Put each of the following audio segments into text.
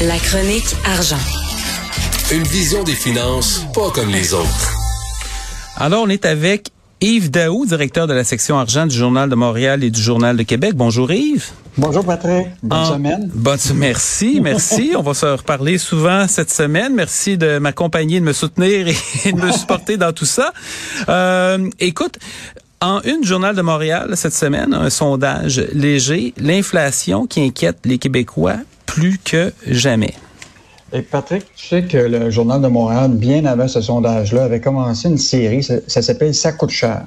La chronique argent. Une vision des finances pas comme les autres. Alors, on est avec Yves Daou, directeur de la section argent du Journal de Montréal et du Journal de Québec. Bonjour Yves. Bonjour Patrick. Bonne En- semaine. Bonne, merci, merci. on va se reparler souvent cette semaine. Merci de m'accompagner, de me soutenir et de me supporter dans tout ça. Euh, écoute, en une Journal de Montréal cette semaine, un sondage léger, l'inflation qui inquiète les Québécois plus que jamais. Et Patrick, tu sais que le Journal de Montréal, bien avant ce sondage-là, avait commencé une série, ça, s'appelle Ça coûte cher.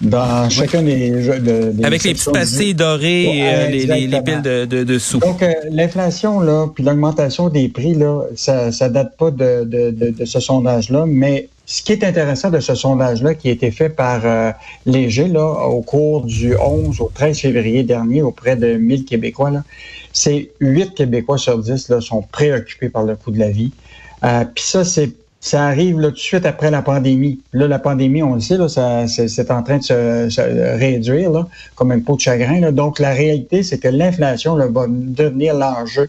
Dans chacun des, jeux de, des Avec les petites pastilles dorées, et, euh, les, les, piles de, de, de sous. Donc, euh, l'inflation, là, puis l'augmentation des prix, là, ça, ça date pas de, de, de, de ce sondage-là, mais ce qui est intéressant de ce sondage-là, qui a été fait par euh, Léger, là, au cours du 11 au 13 février dernier, auprès de 1000 Québécois, là, c'est 8 Québécois sur 10, là, sont préoccupés par le coût de la vie. Euh, puis ça, c'est ça arrive là, tout de suite après la pandémie. Là, la pandémie, on le sait, là, ça, c'est, c'est en train de se, se réduire, là, comme un pot de chagrin. Là. Donc, la réalité, c'est que l'inflation là, va devenir l'enjeu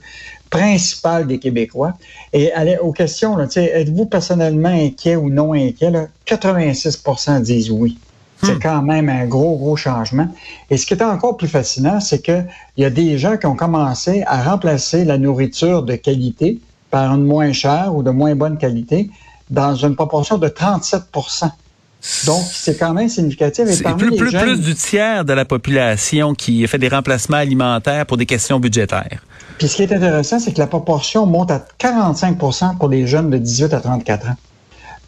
principal des Québécois. Et allez, aux questions, là, tu sais, êtes-vous personnellement inquiet ou non inquiet? Là? 86% disent oui. C'est quand même un gros, gros changement. Et ce qui est encore plus fascinant, c'est qu'il y a des gens qui ont commencé à remplacer la nourriture de qualité par une moins chère ou de moins bonne qualité dans une proportion de 37 Donc, c'est quand même significatif. Et parmi plus, les plus, jeunes- plus du tiers de la population qui fait des remplacements alimentaires pour des questions budgétaires. Puis ce qui est intéressant, c'est que la proportion monte à 45% pour les jeunes de 18 à 34 ans.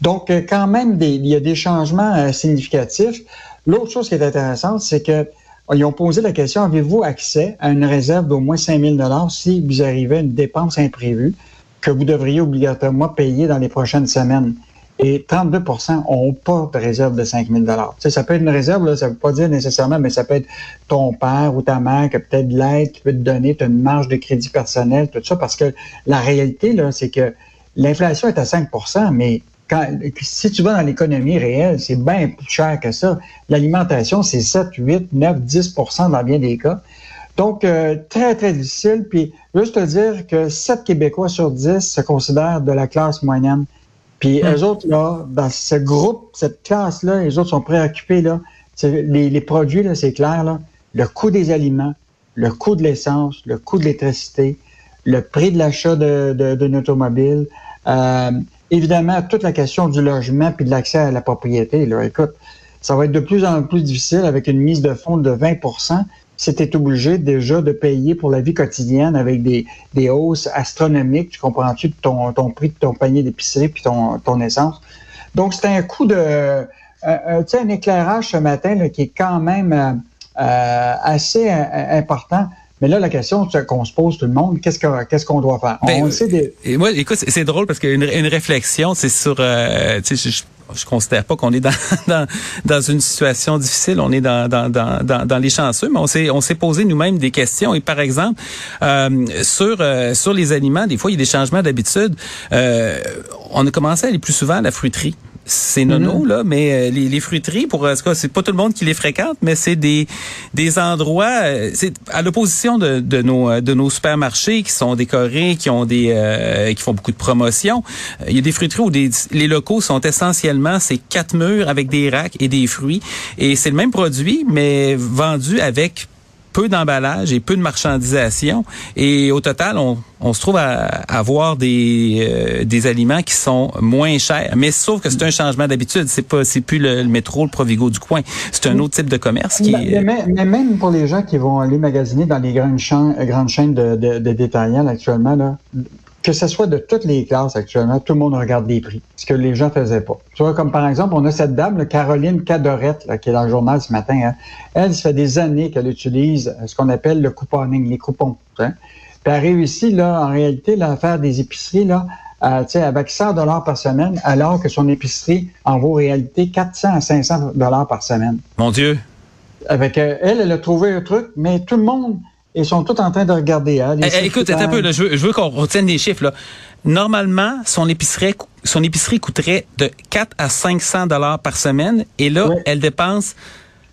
Donc, euh, quand même, des- il y a des changements euh, significatifs. L'autre chose qui est intéressante, c'est que ils ont posé la question, avez-vous accès à une réserve d'au moins 5 000 si vous arrivez à une dépense imprévue? Que vous devriez obligatoirement payer dans les prochaines semaines? Et 32% n'ont pas de réserve de 5 000 Tu sais, Ça peut être une réserve, là, ça ne veut pas dire nécessairement, mais ça peut être ton père ou ta mère qui a peut-être de l'aide, qui peut te donner, une marge de crédit personnel, tout ça, parce que la réalité, là, c'est que l'inflation est à 5% mais quand, si tu vas dans l'économie réelle, c'est bien plus cher que ça. L'alimentation, c'est 7, 8, 9, 10% dans bien des cas. Donc, euh, très, très difficile. Puis, juste te dire que 7 Québécois sur 10 se considèrent de la classe moyenne. Puis, eux autres, là, dans ce groupe, cette classe-là, les autres sont préoccupés, là. Les, les produits, là, c'est clair, là. Le coût des aliments, le coût de l'essence, le coût de l'électricité, le prix de l'achat de, de, d'une automobile, euh, évidemment, toute la question du logement puis de l'accès à la propriété, là. Écoute, ça va être de plus en plus difficile avec une mise de fonds de 20 es obligé déjà de payer pour la vie quotidienne avec des, des hausses astronomiques, tu comprends-tu, de ton, ton prix de ton panier d'épicerie puis ton, ton essence? Donc, c'est un coup de... euh, euh, tu sais, un éclairage ce matin là, qui est quand même euh, euh, assez euh, important. Mais là, la question qu'on se pose tout le monde, qu'est-ce que- qu'est-ce qu'on doit faire? Ben, On sait des- moi, écoute, c'est- drôle parce qu'une une réflexion, c'est sur, euh, je, je, considère pas qu'on est dans, dans dans une situation difficile, on est dans dans dans dans, dans les chanceux, mais on s'est on s'est posé nous-mêmes des questions. Et par exemple, euh, sur euh, sur les aliments, des fois il y a des changements d'habitude. Euh, on a commencé à aller plus souvent à la fruiterie. C'est nono là, mais euh, les, les fruiteries pour tout cas, c'est pas tout le monde qui les fréquente, mais c'est des des endroits, euh, c'est à l'opposition de, de nos euh, de nos supermarchés qui sont décorés, qui ont des euh, qui font beaucoup de promotions. Euh, Il y a des fruiteries où des, les locaux sont essentiellement ces quatre murs avec des racks et des fruits, et c'est le même produit mais vendu avec peu d'emballage et peu de marchandisation. Et au total, on, on se trouve à avoir des, euh, des aliments qui sont moins chers. Mais sauf que c'est un changement d'habitude. C'est pas, c'est plus le, le métro, le Provigo du coin. C'est un autre type de commerce qui Mais, mais- même pour les gens qui vont aller magasiner dans les grandes, chaînes, grandes chaînes de, de, de détaillants actuellement, là, que ce soit de toutes les classes actuellement, tout le monde regarde les prix, ce que les gens faisaient pas. Tu vois, comme par exemple, on a cette dame, là, Caroline Cadorette, là, qui est dans le journal ce matin. hein. Elle, ça fait des années qu'elle utilise euh, ce qu'on appelle le couponing, les coupons. hein. Puis elle réussit, là, en réalité, là, à faire des épiceries, là, tu sais, avec 100 dollars par semaine, alors que son épicerie en vaut réalité 400 à 500 dollars par semaine. Mon Dieu. Avec euh, elle, elle a trouvé un truc, mais tout le monde, ils sont tous en train de regarder. Hein, les Eh, eh, écoute, un peu, là, je veux, je veux qu'on retienne des chiffres. Là. Normalement, son épicerie, son épicerie coûterait de 4 à 500 dollars par semaine, et là, Oui. elle dépense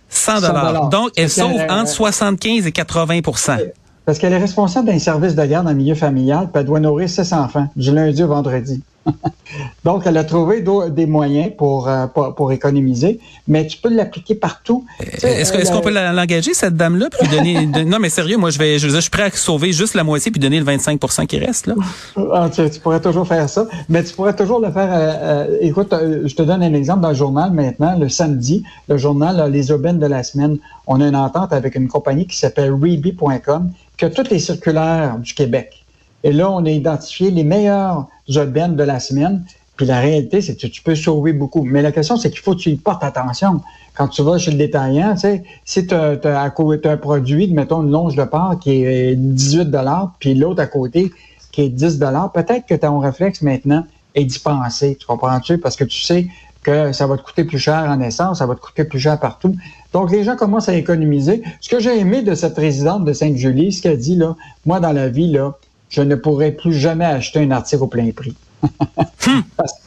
100 100 dollars. Donc, elle sauve entre 75 et 80 Fait parce qu'elle est responsable d'un service de garde en milieu familial, puis elle doit nourrir ses enfants du lundi au vendredi. Donc, elle a trouvé des moyens pour, euh, pour, économiser, mais tu peux l'appliquer partout. Est-ce qu'on peut l'engager, cette dame-là, puis donner... non, mais sérieux, moi, je vais, je, je, suis prêt à sauver juste la moitié puis donner le 25% qui reste, là. Ah, tu, pourrais toujours faire ça, mais tu pourrais toujours le faire... Euh, euh, écoute, je te donne un exemple dans le journal maintenant, le samedi, le journal Les Aubaines de la semaine. On a une entente avec une compagnie qui s'appelle Reeby.com, qui a toutes les circulaires du Québec. Et là, on a identifié les meilleurs de la semaine. Puis la réalité, c'est que tu peux sauver beaucoup. Mais la question, c'est qu'il faut que tu y portes attention. Quand tu vas chez le détaillant, tu sais, si tu as, un produit, mettons une longe de porc qui est 18 puis l'autre à côté qui est 10 peut-être que ton réflexe maintenant est d'y penser. Tu comprends-tu? Parce que tu sais que ça va te coûter plus cher en essence, ça va te coûter plus cher partout. Donc, les gens commencent à économiser. Ce que j'ai aimé de cette résidente de Sainte-Julie, ce qu'elle dit, là, moi, dans la vie, là, je ne pourrai plus jamais acheter un article au plein prix.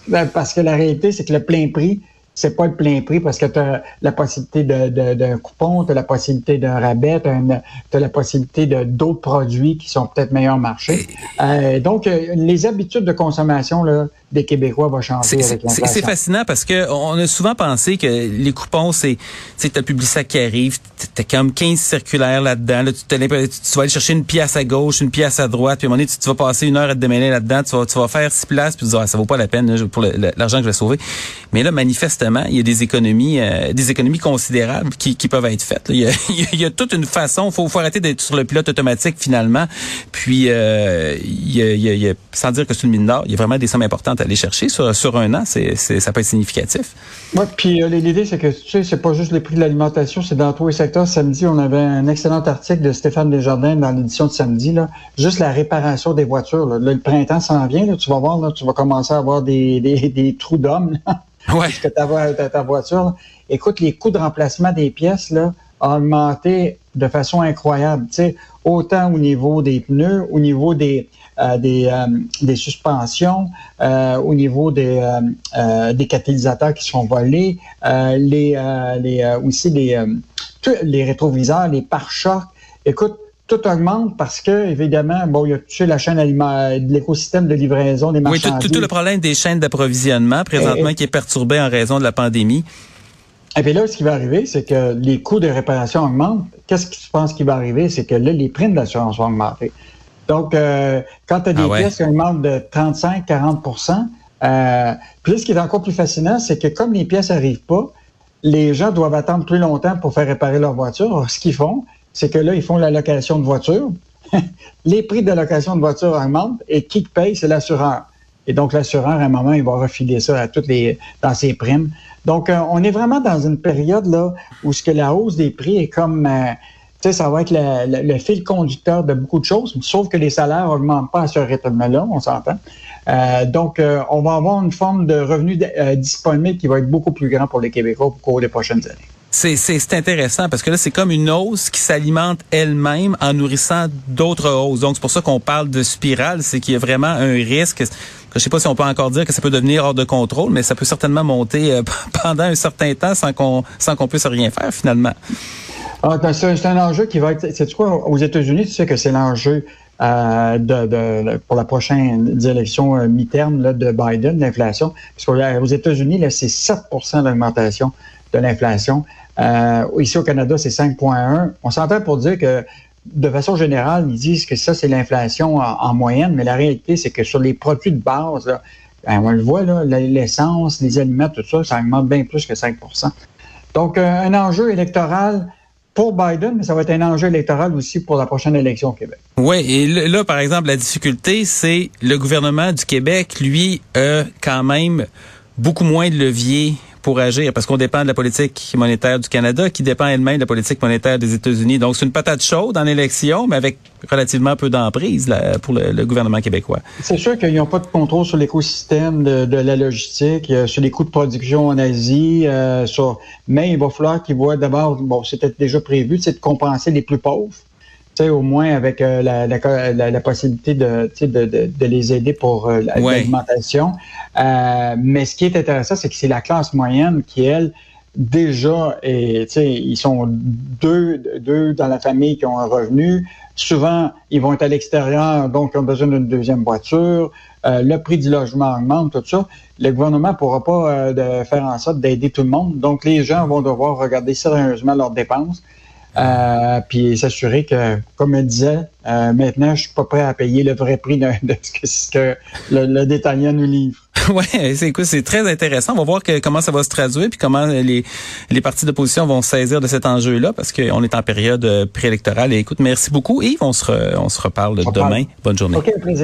Ben, parce, que la réalité, c'est que le plein prix, c'est pas le plein prix parce que tu as la possibilité d'un coupon, tu as la possibilité d'un rabais, tu as, la possibilité de d'autres produits qui sont peut-être meilleurs marché. Euh, donc, euh, les habitudes de consommation là, des Québécois vont changer avec l'inflation. C'est fascinant parce que on a souvent pensé que les coupons, c'est tu as Publisac qui arrive, tu as comme 15 circulaires là-dedans. tu, tu, vas aller chercher une pièce à gauche, une pièce à droite, puis à un moment donné, tu, vas passer une heure à te démêler là-dedans, tu vas, tu vas faire six places, puis tu dire, ah, ça vaut pas la peine pour l'argent que je vais sauver. Mais là, il y a des économies euh, des économies considérables qui, peuvent être faites. Il y, a, toute une façon, faut, faut arrêter d'être sur le pilote automatique finalement. Puis, sans dire que c'est une mine d'or, il y a vraiment des sommes importantes aller chercher sur, un an. Ça peut être significatif. Oui, puis euh, l'idée, c'est que tu sais, c'est pas juste les prix de l'alimentation, c'est dans tous les secteurs. Samedi, on avait un excellent article de Stéphane Desjardins dans l'édition de samedi. Là, juste la réparation des voitures. Le printemps s'en vient. Tu vas voir, tu vas commencer à avoir des trous d'hommes. Ouais. que ta, ta voiture. Écoute, les coûts de remplacement des pièces là, ont augmenté de façon incroyable. Tu sais, autant au niveau des pneus, au niveau des, euh, des, euh, des, suspensions, euh, au niveau des, des catalysateurs qui sont volés, les, les, aussi les, les rétroviseurs, les pare-chocs. Écoute, tout augmente parce que, évidemment, bon, il y a tu la chaîne alimentaire, l'écosystème de livraison des marchandises. Oui, tout, le problème des chaînes d'approvisionnement présentement qui est perturbé en raison de la pandémie. Et puis là, ce qui va arriver, c'est que les coûts de réparation augmentent. Qu'est-ce que tu penses qui va arriver? C'est que là, les primes d'assurance vont augmenter. Donc, euh, quand tu as des ah pièces qui augmentent de 35-40% euh, puis ce qui est encore plus fascinant, c'est que comme les pièces n'arrivent pas, les gens doivent attendre plus longtemps pour faire réparer leur voiture. Alors, ce qu'ils font, c'est que là, ils font la location de voiture. les prix de location de voiture augmentent et qui paye, c'est l'assureur. Et donc, l'assureur, à un moment, il va refiler ça à toutes les, dans ses primes. Donc, euh, on est vraiment dans une période là où ce que la hausse des prix est comme, euh, tu sais, ça va être le, fil conducteur de beaucoup de choses, sauf que les salaires n'augmentent pas à ce rythme-là, on s'entend. Euh, donc, on va avoir une forme de revenu disponible qui va être beaucoup plus grand pour les Québécois au cours des prochaines années. C'est intéressant parce que là, c'est comme une hausse qui s'alimente elle-même en nourrissant d'autres hausses. Donc, c'est pour ça qu'on parle de spirale, c'est qu'il y a vraiment un risque. Je sais pas si on peut encore dire que ça peut devenir hors de contrôle, mais ça peut certainement monter euh, pendant un certain temps sans qu'on sans qu'on puisse rien faire finalement. Ah, c'est un enjeu qui va être. C'est quoi? Aux États-Unis, tu sais que c'est l'enjeu euh, pour la prochaine élection euh, mi-terme de Biden, l'inflation. Parce qu'aux États-Unis, c'est 7% d'augmentation de l'inflation. Euh, ici au Canada, c'est 5,1. On s'entend pour dire que de façon générale, ils disent que ça, c'est l'inflation en, moyenne, mais la réalité, c'est que sur les produits de base, ben, on le voit, l'essence, les aliments, tout ça, ça augmente bien plus que 5% Donc, euh, un enjeu électoral pour Biden, mais ça va être un enjeu électoral aussi pour la prochaine élection au Québec. Oui, et là, par exemple, la difficulté, c'est le gouvernement du Québec, lui, a quand même beaucoup moins de leviers pour agir parce qu'on dépend de la politique monétaire du Canada qui dépend elle-même de la politique monétaire des États-Unis. Donc c'est une patate chaude en élection, mais avec relativement peu d'emprise pour le, gouvernement québécois. C'est sûr qu'ils n'ont pas de contrôle sur l'écosystème de, la logistique, euh, sur les coûts de production en Asie, euh, sur, mais il va falloir qu'ils voient d'abord, bon, c'était déjà prévu, c'est de compenser les plus pauvres sais, au moins avec euh, la, la, la, possibilité de, de, de, de, les aider pour euh, l'alimentation. Euh, mais ce qui est intéressant, c'est que c'est la classe moyenne qui, elle, déjà, et, ils sont deux, deux dans la famille qui ont un revenu. Souvent, ils vont être à l'extérieur, donc ils ont besoin d'une deuxième voiture. Euh, le prix du logement augmente, tout ça. Le gouvernement ne pourra pas euh, de faire en sorte d'aider tout le monde. Donc, les gens vont devoir regarder sérieusement leurs dépenses. Euh, puis s'assurer que, comme elle disait, euh, maintenant, je suis pas prêt à payer le vrai prix de, ce que le, le détaillant nous livre. ouais, c'est c'est très intéressant. On va voir comment ça va se traduire puis comment les les partis d'opposition vont saisir de cet enjeu-là parce qu'on est en période préélectorale. Et écoute, merci beaucoup Yves. On se on se reparle demain. Bonne journée. OK, plaisir.